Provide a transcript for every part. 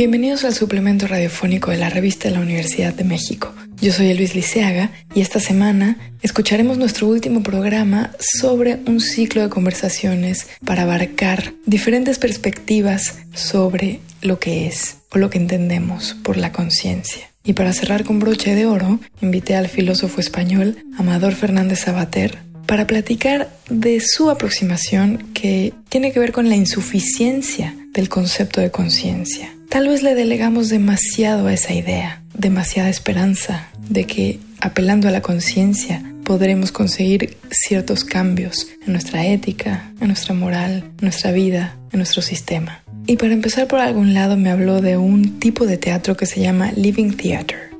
Bienvenidos al suplemento radiofónico de la revista de la Universidad de México. Yo soy Luis Liceaga y esta semana escucharemos nuestro último programa sobre un ciclo de conversaciones para abarcar diferentes perspectivas sobre lo que es o lo que entendemos por la conciencia. Y para cerrar con broche de oro, invité al filósofo español Amador Fernández Sabater para platicar de su aproximación que tiene que ver con la insuficiencia del concepto de conciencia. Tal vez le delegamos demasiado a esa idea, demasiada esperanza de que apelando a la conciencia podremos conseguir ciertos cambios en nuestra ética, en nuestra moral, en nuestra vida, en nuestro sistema. Y para empezar por algún lado me habló de un tipo de teatro que se llama Living Theater.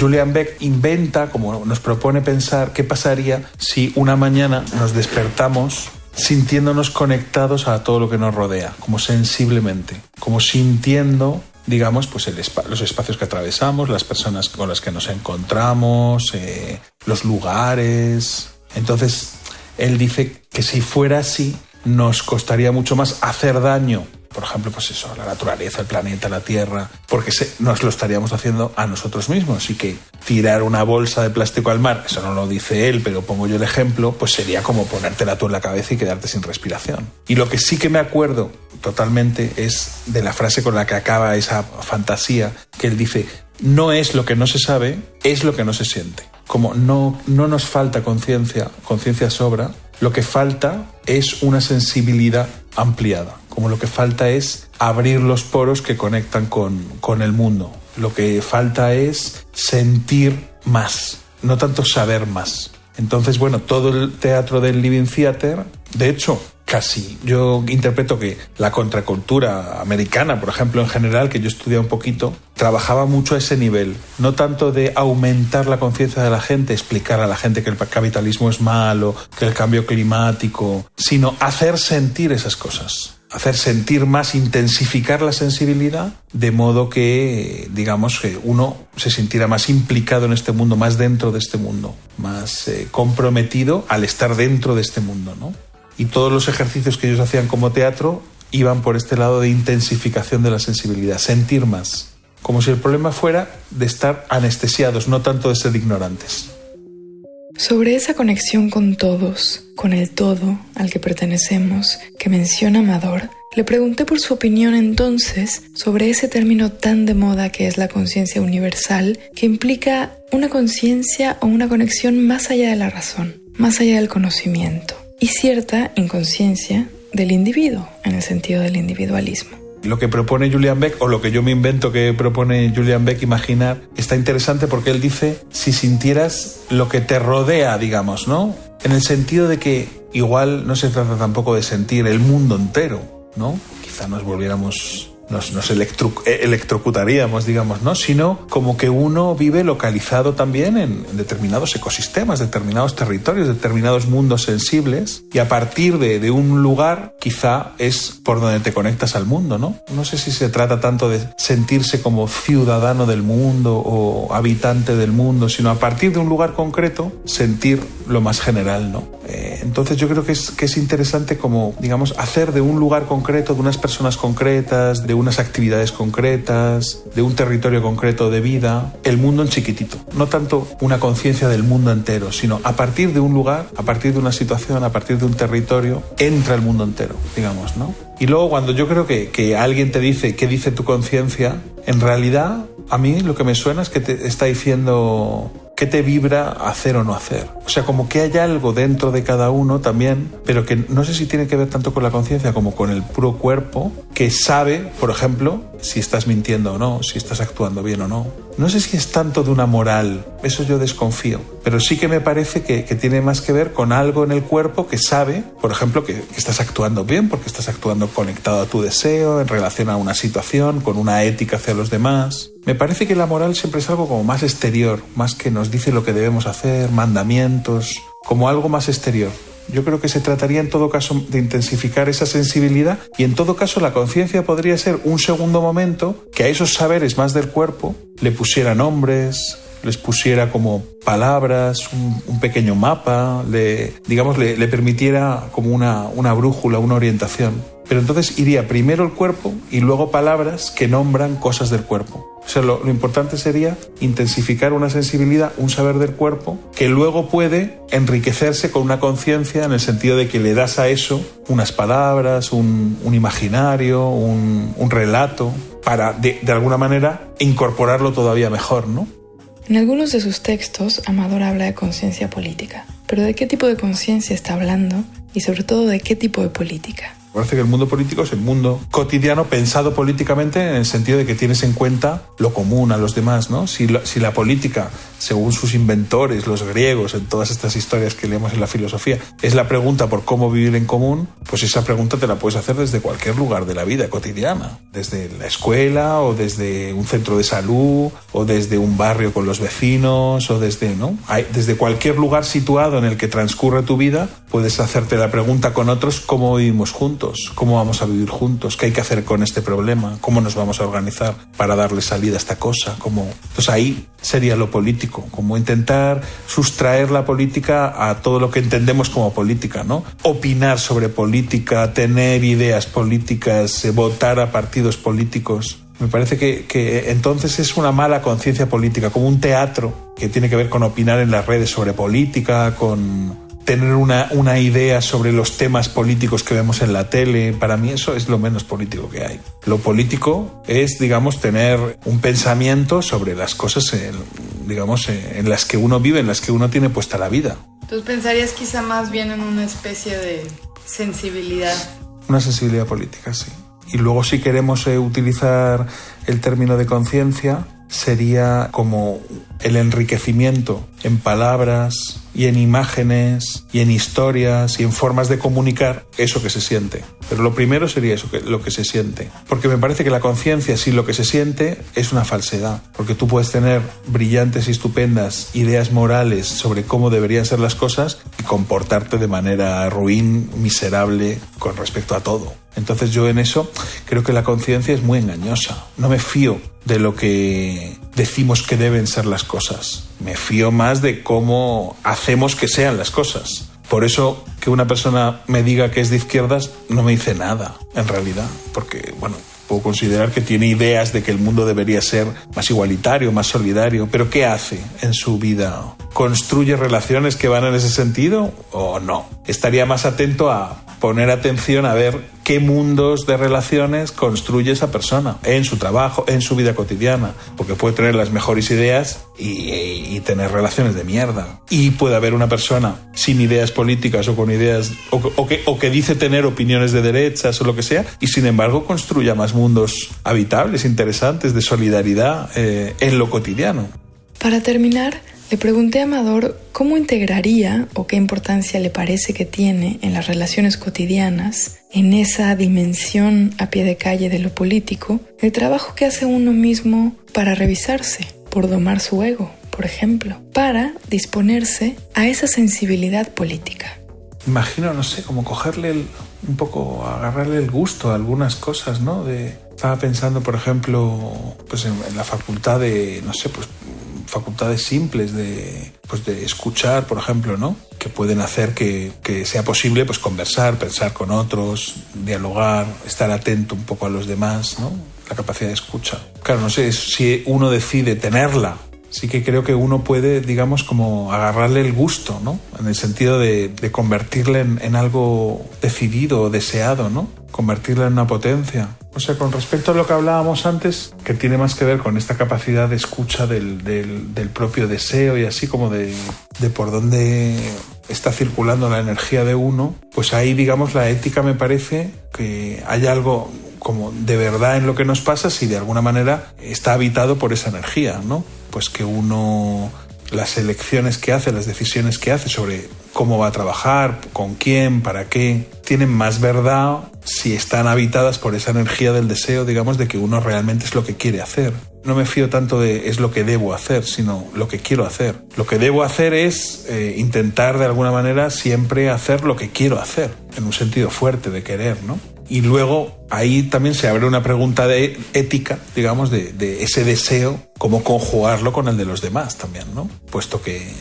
Julian Beck inventa, como nos propone pensar, qué pasaría si una mañana nos despertamos sintiéndonos conectados a todo lo que nos rodea, como sensiblemente, como sintiendo digamos, pues los espacios que atravesamos, las personas con las que nos encontramos, eh, los lugares. Entonces, él dice que si fuera así, nos costaría mucho más hacer daño por ejemplo, pues eso, la naturaleza, el planeta, la Tierra, porque nos lo estaríamos haciendo a nosotros mismos y que tirar una bolsa de plástico al mar, eso no lo dice él, pero pongo yo el ejemplo, pues sería como ponértela tú en la cabeza y quedarte sin respiración. Y lo que sí que me acuerdo totalmente es de la frase con la que acaba esa fantasía, que él dice, no es lo que no se sabe, es lo que no se siente. Como no, no nos falta conciencia, conciencia sobra, lo que falta es una sensibilidad ampliada como lo que falta es abrir los poros que conectan con, el mundo. Lo que falta es sentir más, no tanto saber más. Entonces, bueno, todo el teatro del Living Theater, de hecho, casi. Yo interpreto que la contracultura americana, por ejemplo, en general, que yo estudié un poquito, trabajaba mucho a ese nivel. No tanto de aumentar la conciencia de la gente, explicar a la gente que el capitalismo es malo, que el cambio climático, sino hacer sentir esas cosas hacer sentir más, intensificar la sensibilidad, de modo que, digamos, que uno se sintiera más implicado en este mundo, más dentro de este mundo, más eh, comprometido al estar dentro de este mundo, ¿no? Y todos los ejercicios que ellos hacían como teatro iban por este lado de intensificación de la sensibilidad, sentir más, como si el problema fuera de estar anestesiados, no tanto de ser ignorantes. Sobre esa conexión con todos, con el todo al que pertenecemos, que menciona Amador, le pregunté por su opinión entonces sobre ese término tan de moda que es la conciencia universal, que implica una conciencia o una conexión más allá de la razón, más allá del conocimiento, y cierta inconsciencia del individuo, en el sentido del individualismo lo que propone Julian Beck o lo que yo me invento que propone Julian Beck imaginar está interesante porque él dice si sintieras lo que te rodea, digamos, ¿no? En el sentido de que igual no se trata tampoco de sentir el mundo entero, ¿no? Quizá nos volviéramos nos, nos eh, electrocutaríamos, digamos, ¿no? Sino como que uno vive localizado también en, determinados ecosistemas, determinados territorios, determinados mundos sensibles, y a partir de, de, un lugar quizá es por donde te conectas al mundo, ¿no? No sé si se trata tanto de sentirse como ciudadano del mundo o habitante del mundo, sino a partir de un lugar concreto sentir lo más general, ¿no? Eh, entonces yo creo que es, que es interesante como, digamos, hacer de un lugar concreto, de unas personas concretas, de unas actividades concretas, de un territorio concreto de vida, el mundo en chiquitito. No tanto una conciencia del mundo entero, sino a partir de un lugar, a partir de una situación, a partir de un territorio, entra el mundo entero, digamos, ¿no? Y luego cuando yo creo que, que alguien te dice qué dice tu conciencia, en realidad a mí lo que me suena es que te está diciendo qué te vibra hacer o no hacer. O sea, como que hay algo dentro de cada uno también, pero que no sé si tiene que ver tanto con la conciencia como con el puro cuerpo, que sabe, por ejemplo, si estás mintiendo o no, si estás actuando bien o no. No sé si es tanto de una moral, eso yo desconfío, pero sí que me parece que, tiene más que ver con algo en el cuerpo que sabe, por ejemplo, que, que estás actuando bien, porque estás actuando conectado a tu deseo, en relación a una situación, con una ética hacia los demás. Me parece que la moral siempre es algo como más exterior, más que nos dice lo que debemos hacer, mandamientos como algo más exterior. Yo creo que se trataría en todo caso de intensificar esa sensibilidad y en todo caso la conciencia podría ser un segundo momento que a esos saberes más del cuerpo le pusiera nombres, les pusiera como palabras, un, pequeño mapa, le, digamos, le, permitiera como una, una brújula, una orientación. Pero entonces iría primero el cuerpo y luego palabras que nombran cosas del cuerpo. O sea, lo, importante sería intensificar una sensibilidad, un saber del cuerpo, que luego puede enriquecerse con una conciencia en el sentido de que le das a eso unas palabras, un, imaginario, un, relato, para de, de alguna manera incorporarlo todavía mejor, ¿no? En algunos de sus textos, Amador habla de conciencia política. Pero ¿de qué tipo de conciencia está hablando? Y sobre todo, ¿de qué tipo de política? Parece que el mundo político es el mundo cotidiano pensado políticamente en el sentido de que tienes en cuenta lo común a los demás, ¿no? Si la, política, según sus inventores, los griegos, en todas estas historias que leemos en la filosofía, es la pregunta por cómo vivir en común, pues esa pregunta te la puedes hacer desde cualquier lugar de la vida cotidiana, desde la escuela o desde un centro de salud o desde un barrio con los vecinos o desde, ¿no? Desde cualquier lugar situado en el que transcurre tu vida, puedes hacerte la pregunta con otros cómo vivimos juntos cómo vamos a vivir juntos, qué hay que hacer con este problema, cómo nos vamos a organizar para darle salida a esta cosa. Cómo... Entonces ahí sería lo político, como intentar sustraer la política a todo lo que entendemos como política, ¿no? Opinar sobre política, tener ideas políticas, eh, votar a partidos políticos. Me parece que, que, entonces es una mala conciencia política, como un teatro que tiene que ver con opinar en las redes sobre política, con tener una, una, idea sobre los temas políticos que vemos en la tele. Para mí eso es lo menos político que hay. Lo político es, digamos, tener un pensamiento sobre las cosas, en, digamos, en las que uno vive, en las que uno tiene puesta la vida. Entonces pensarías quizá más bien en una especie de sensibilidad. Una sensibilidad política, sí. Y luego si queremos eh, utilizar el término de conciencia, sería como el enriquecimiento en palabras y en imágenes y en historias y en formas de comunicar eso que se siente. Pero lo primero sería eso, lo que se siente. Porque me parece que la conciencia sin lo que se siente es una falsedad. Porque tú puedes tener brillantes y estupendas ideas morales sobre cómo deberían ser las cosas y comportarte de manera ruin, miserable con respecto a todo. Entonces yo en eso creo que la conciencia es muy engañosa. No me fío de lo que decimos que deben ser las cosas. Me fío más de cómo hacemos que sean las cosas. Por eso que una persona me diga que es de izquierdas no me dice nada, en realidad, porque, bueno, puedo considerar que tiene ideas de que el mundo debería ser más igualitario, más solidario, pero ¿qué hace en su vida? ¿Construye relaciones que van en ese sentido o no? Estaría más atento a poner atención a ver qué mundos de relaciones construye esa persona en su trabajo, en su vida cotidiana, porque puede tener las mejores ideas y, tener relaciones de mierda. Y puede haber una persona sin ideas políticas o con ideas, o, que, o que dice tener opiniones de derechas o lo que sea, y sin embargo construya más mundos habitables, interesantes, de solidaridad eh, en lo cotidiano. Para terminar, le pregunté a Amador cómo integraría o qué importancia le parece que tiene en las relaciones cotidianas, en esa dimensión a pie de calle de lo político, el trabajo que hace uno mismo para revisarse, por domar su ego, por ejemplo, para disponerse a esa sensibilidad política. Imagino, no sé, como cogerle un poco, agarrarle el gusto a algunas cosas, ¿no? De, estaba pensando, por ejemplo, pues en, en la facultad de, no sé, pues facultades simples de, pues de escuchar, por ejemplo, ¿no? Que pueden hacer que, que, sea posible pues conversar, pensar con otros, dialogar, estar atento un poco a los demás, ¿no? La capacidad de escucha. Claro, no sé si uno decide tenerla. Sí que creo que uno puede, digamos, como agarrarle el gusto, ¿no? En el sentido de, de convertirle en, en algo decidido o deseado, ¿no? Convertirla en una potencia. O sea, con respecto a lo que hablábamos antes, que tiene más que ver con esta capacidad de escucha del, del, propio deseo y así como de, de por dónde está circulando la energía de uno, pues ahí, digamos, la ética me parece que hay algo como de verdad en lo que nos pasa si de alguna manera está habitado por esa energía, ¿no? Pues que uno las elecciones que hace, las decisiones que hace sobre cómo va a trabajar, con quién, para qué, tienen más verdad si están habitadas por esa energía del deseo, digamos, de que uno realmente es lo que quiere hacer. No me fío tanto de es lo que debo hacer, sino lo que quiero hacer. Lo que debo hacer es eh, intentar de alguna manera siempre hacer lo que quiero hacer, en un sentido fuerte de querer, ¿no? Y luego ahí también se abre una pregunta de ética, digamos, de, ese deseo, cómo conjugarlo con el de los demás también, ¿no? Puesto que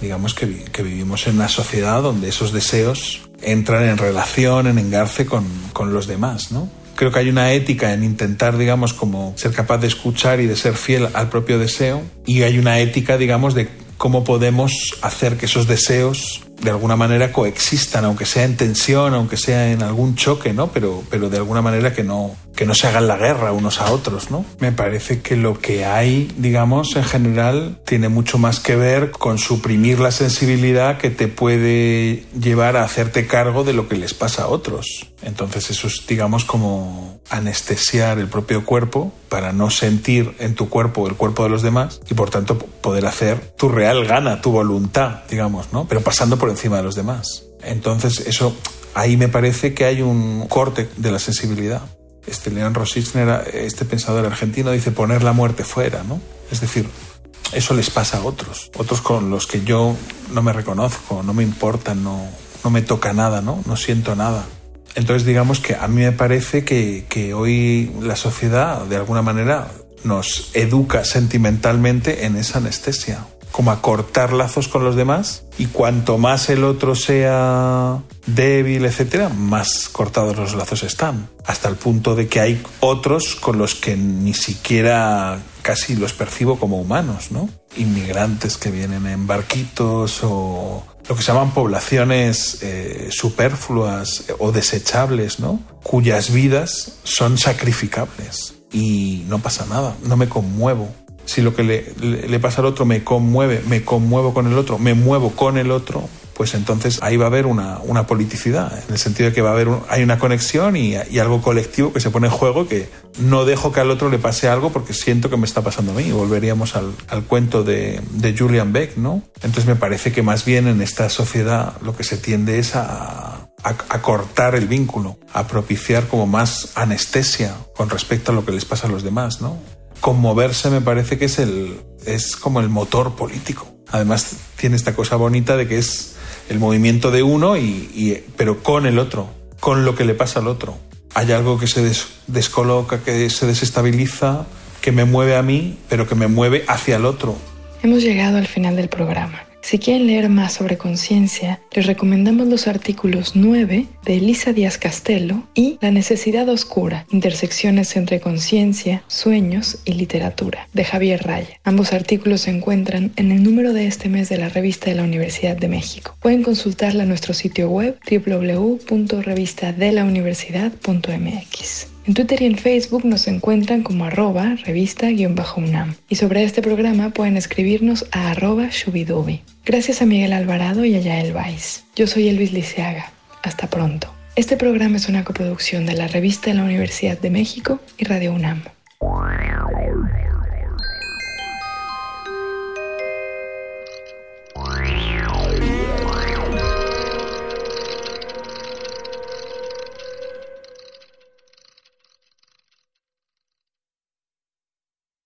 digamos que, que, vivimos en una sociedad donde esos deseos entran en relación, en engarce con, con, los demás, ¿no? Creo que hay una ética en intentar, digamos, como ser capaz de escuchar y de ser fiel al propio deseo y hay una ética, digamos, de cómo podemos hacer que esos deseos de alguna manera coexistan, aunque sea en tensión, aunque sea en algún choque, ¿no? Pero, pero de alguna manera que no, que no se hagan la guerra unos a otros, ¿no? Me parece que lo que hay, digamos, en general, tiene mucho más que ver con suprimir la sensibilidad que te puede llevar a hacerte cargo de lo que les pasa a otros. Entonces eso es, digamos, como anestesiar el propio cuerpo para no sentir en tu cuerpo el cuerpo de los demás y por tanto poder hacer tu real gana, tu voluntad, digamos, ¿no? Pero pasando por encima de los demás. Entonces eso, ahí me parece que hay un corte de la sensibilidad este León Rosicner, este pensador argentino, dice poner la muerte fuera, ¿no? Es decir, eso les pasa a otros, otros con los que yo no me reconozco, no me importa, no, no me toca nada, ¿no? No siento nada. Entonces digamos que a mí me parece que hoy la sociedad de alguna manera nos educa sentimentalmente en esa anestesia como a cortar lazos con los demás y cuanto más el otro sea débil, etcétera, más cortados los lazos están. Hasta el punto de que hay otros con los que ni siquiera casi los percibo como humanos, ¿no? Inmigrantes que vienen en barquitos o lo que se llaman poblaciones eh, superfluas o desechables, ¿no? Cuyas vidas son sacrificables y no pasa nada, no me conmuevo si lo que le, pasa al otro me conmueve, me conmuevo con el otro, me muevo con el otro, pues entonces ahí va a haber una, una politicidad, en el sentido de que va a haber hay una conexión y, algo colectivo que se pone en juego, que no dejo que al otro le pase algo porque siento que me está pasando a mí. Volveríamos al, al cuento de, de, Julian Beck, ¿no? Entonces me parece que más bien en esta sociedad lo que se tiende es a, a, a cortar el vínculo, a propiciar como más anestesia con respecto a lo que les pasa a los demás, ¿no? Conmoverse me parece que es el es como el motor político. Además tiene esta cosa bonita de que es el movimiento de uno y, pero con el otro, con lo que le pasa al otro. Hay algo que se des, descoloca, que se desestabiliza, que me mueve a mí, pero que me mueve hacia el otro. Hemos llegado al final del programa. Si quieren leer más sobre conciencia, les recomendamos los artículos 9 de Elisa Díaz Castelo y La necesidad oscura, intersecciones entre conciencia, sueños y literatura, de Javier Raya. Ambos artículos se encuentran en el número de este mes de la revista de la Universidad de México. Pueden consultarla en nuestro sitio web www.revistadelauniversidad.mx. En Twitter y en Facebook nos encuentran como arroba revista-unam. Y sobre este programa pueden escribirnos a arroba shubidubi. Gracias a Miguel Alvarado y a Yael Weiss. Yo soy Elvis Liceaga. Hasta pronto. Este programa es una coproducción de la revista de la Universidad de México y Radio UNAM.